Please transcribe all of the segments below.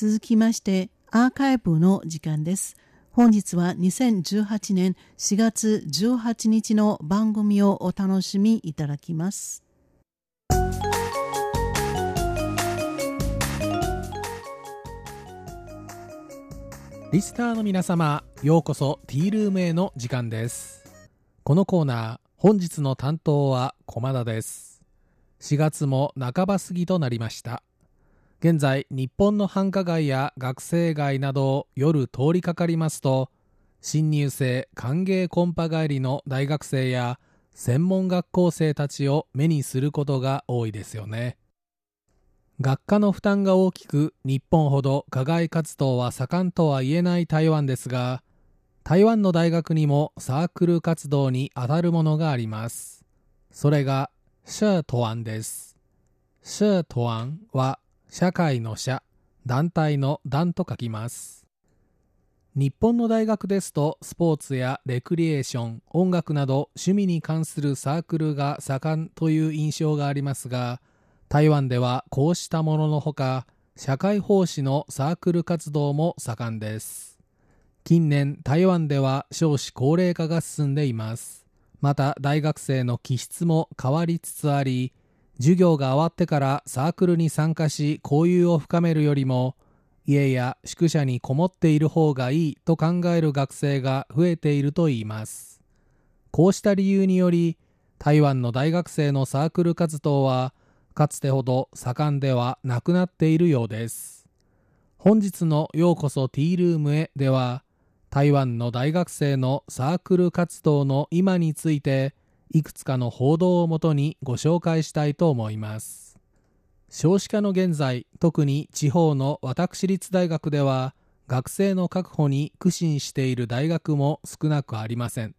続きましてアーカイブの時間です。本日は2018年4月18日の番組をお楽しみいただきます。リスターの皆様、ようこそティールームへの時間です。このコーナー、本日の担当は駒田です。4月も半ば過ぎとなりました。現在、日本の繁華街や学生街など夜通りかかりますと、新入生歓迎コンパ帰りの大学生や専門学校生たちを目にすることが多いですよね。学科の負担が大きく日本ほど課外活動は盛んとは言えない台湾ですが台湾の大学にもサークル活動に当たるものがありますそれがシェートワンですシェートワンは社会の社団体の団と書きます。日本の大学ですとスポーツやレクリエーション音楽など趣味に関するサークルが盛んという印象がありますが台湾ではこうしたもののほか社会奉仕のサークル活動も盛んです。近年台湾では少子高齢化が進んでいます。また大学生の気質も変わりつつあり授業が終わってからサークルに参加し交友を深めるよりも家や宿舎にこもっている方がいいと考える学生が増えているといいます。こうした理由により台湾の大学生のサークル活動はかつてほど盛んではなくなっているようです。本日のようこそティールームへでは台湾の大学生のサークル活動の今についていくつかの報道をもとにご紹介したいと思います。少子化の現在特に地方の私立大学では学生の確保に苦心している大学も少なくありません。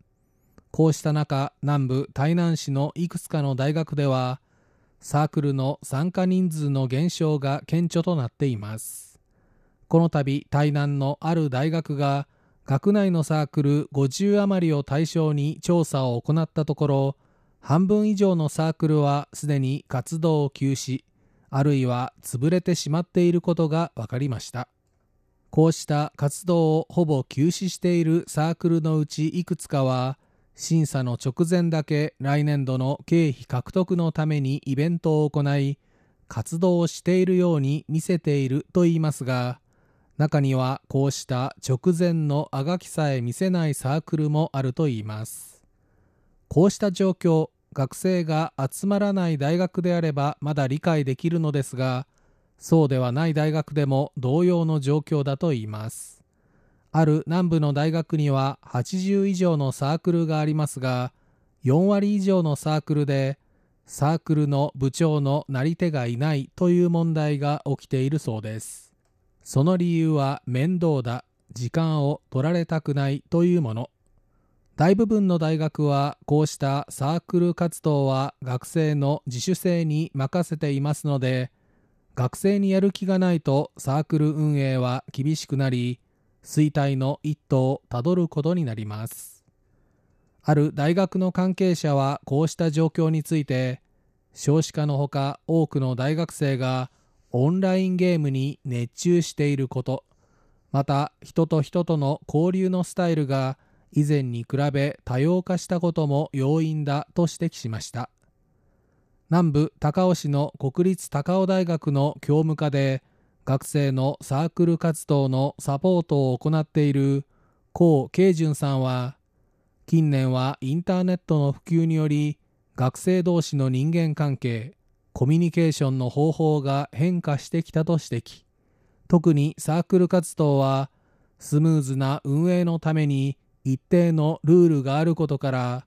こうした中南部台南市のいくつかの大学ではサークルの参加人数の減少が顕著となっています。この度台南のある大学が学内のサークル50余りを対象に調査を行ったところ半分以上のサークルはすでに活動を休止あるいは潰れてしまっていることが分かりました。こうした活動をほぼ休止しているサークルのうちいくつかは審査の直前だけ来年度の経費獲得のためにイベントを行い活動をしているように見せていると言いますが中にはこうした直前のあがきさえ見せないサークルもあると言います。こうした状況学生が集まらない大学であればまだ理解できるのですがそうではない大学でも同様の状況だと言います。ある南部の大学には80以上のサークルがありますが4割以上のサークルでサークルの部長のなり手がいないという問題が起きているそうです。その理由は面倒だ。時間を取られたくないというもの。大部分の大学はこうしたサークル活動は学生の自主性に任せていますので学生にやる気がないとサークル運営は厳しくなり衰退の一途をたどることになります。ある大学の関係者はこうした状況について少子化のほか多くの大学生がオンラインゲームに熱中していること。また人と人との交流のスタイルが以前に比べ多様化したことも要因だと指摘しました。南部高尾市の国立高尾大学の教務課で学生のサークル活動のサポートを行っている高慶順さんは近年はインターネットの普及により学生同士の人間関係コミュニケーションの方法が変化してきたと指摘。特にサークル活動はスムーズな運営のために一定のルールがあることから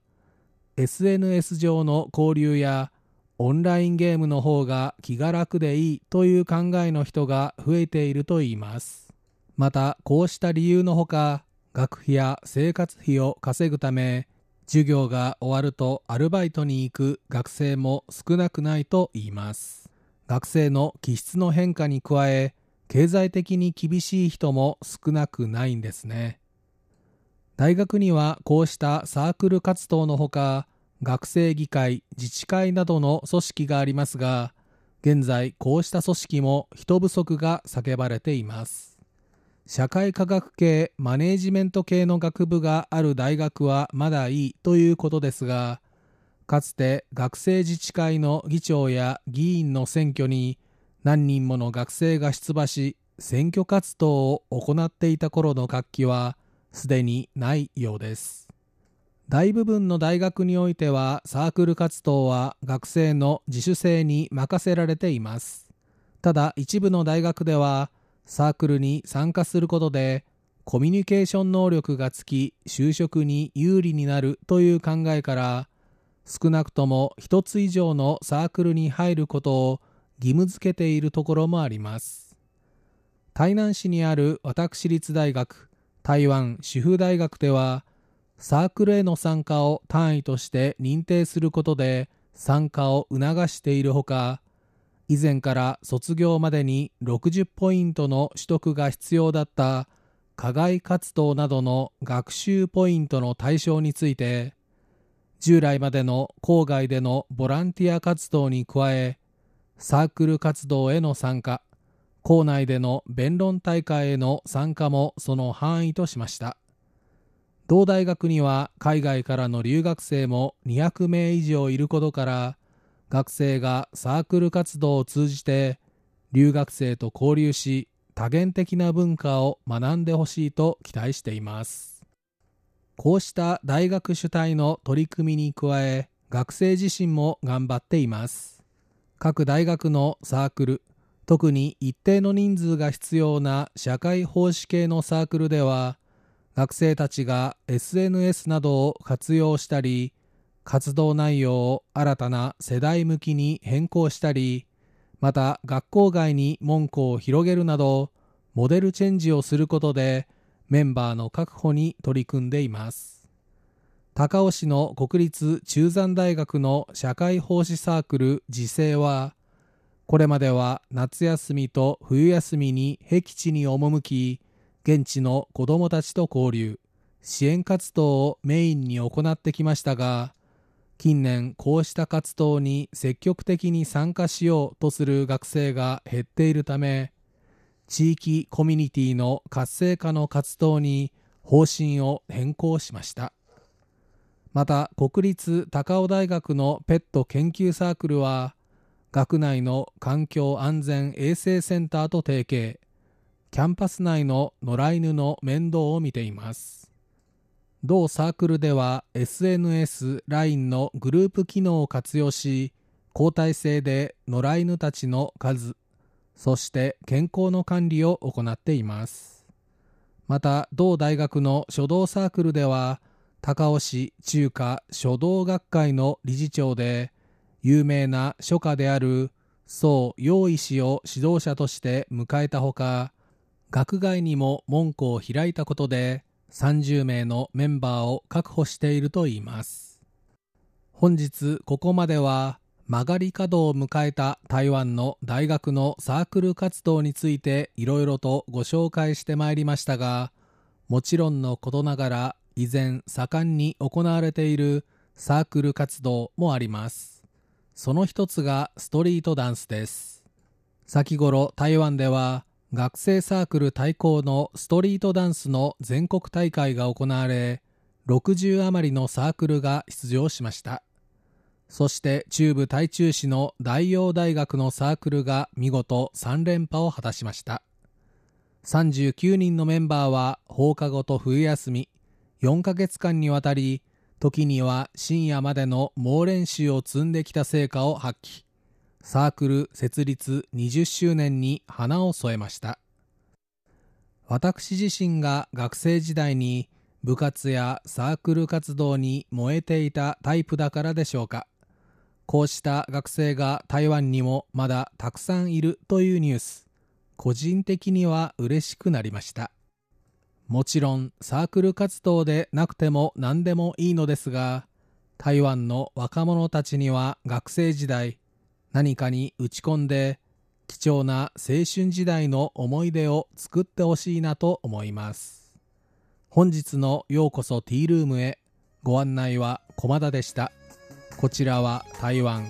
SNS 上の交流やオンラインゲームの方が気が楽でいいという考えの人が増えているといいます。またこうした理由のほか学費や生活費を稼ぐため授業が終わるとアルバイトに行く学生も少なくないと言います。学生の気質の変化に加え経済的に厳しい人も少なくないんですね。大学にはこうしたサークル活動のほか学生議会自治会などの組織がありますが現在こうした組織も人不足が叫ばれています。社会科学系マネージメント系の学部がある大学はまだいいということですがかつて学生自治会の議長や議員の選挙に何人もの学生が出馬し選挙活動を行っていた頃の活気はすでにないようです。大部分の大学においてはサークル活動は学生の自主性に任せられています。ただ一部の大学ではサークルに参加することでコミュニケーション能力がつき就職に有利になるという考えから少なくとも一つ以上のサークルに入ることを義務付けているところもあります。台南市にある私立大学台湾主婦大学ではサークルへの参加を単位として認定することで参加を促しているほか以前から卒業までに60ポイントの取得が必要だった課外活動などの学習ポイントの対象について従来までの郊外でのボランティア活動に加えサークル活動への参加校内での弁論大会への参加もその範囲としました。同大学には海外からの留学生も200名以上いることから学生がサークル活動を通じて留学生と交流し多元的な文化を学んでほしいと期待しています。こうした大学主体の取り組みに加え学生自身も頑張っています。各大学のサークル特に一定の人数が必要な社会奉仕系のサークルでは学生たちが SNS などを活用したり活動内容を新たな世代向きに変更したりまた学校外に門戸を広げるなどモデルチェンジをすることでメンバーの確保に取り組んでいます。高尾市の国立中山大学の社会奉仕サークル時世はこれまでは夏休みと冬休みに僻地に赴き現地の子どもたちと交流支援活動をメインに行ってきましたが近年こうした活動に積極的に参加しようとする学生が減っているため地域コミュニティの活性化の活動に方針を変更しました。また国立高尾大学のペット研究サークルは学内の環境安全衛生センターと提携キャンパス内の野良犬の面倒を見ています。同サークルでは SNS、LINE のグループ機能を活用し交代制で野良犬たちの数そして健康の管理を行っています。また同大学の書道サークルでは高尾市中華書道学会の理事長で有名な書家である宋陽医師を指導者として迎えたほか学外にも門戸を開いたことで30名のメンバーを確保しているといいます。本日ここまでは曲がり角を迎えた台湾の大学のサークル活動についていろいろとご紹介してまいりましたがもちろんのことながら依然盛んに行われているサークル活動もあります。その一つがストリートダンスです。先頃台湾では学生サークル対抗のストリートダンスの全国大会が行われ60余りのサークルが出場しました。そして中部台中市の大洋大学のサークルが見事3連覇を果たしました。39人のメンバーは放課後と冬休み4ヶ月間にわたり時には深夜までの猛練習を積んできた成果を発揮。サークル設立20周年に花を添えました。私自身が学生時代に部活やサークル活動に燃えていたタイプだからでしょうか。こうした学生が台湾にもまだたくさんいるというニュース。個人的には嬉しくなりました。もちろんサークル活動でなくても何でもいいのですが台湾の若者たちには学生時代何かに打ち込んで貴重な青春時代の思い出を作ってほしいなと思います。本日のようこそティールームへ。ご案内は駒田でした。こちらは台湾。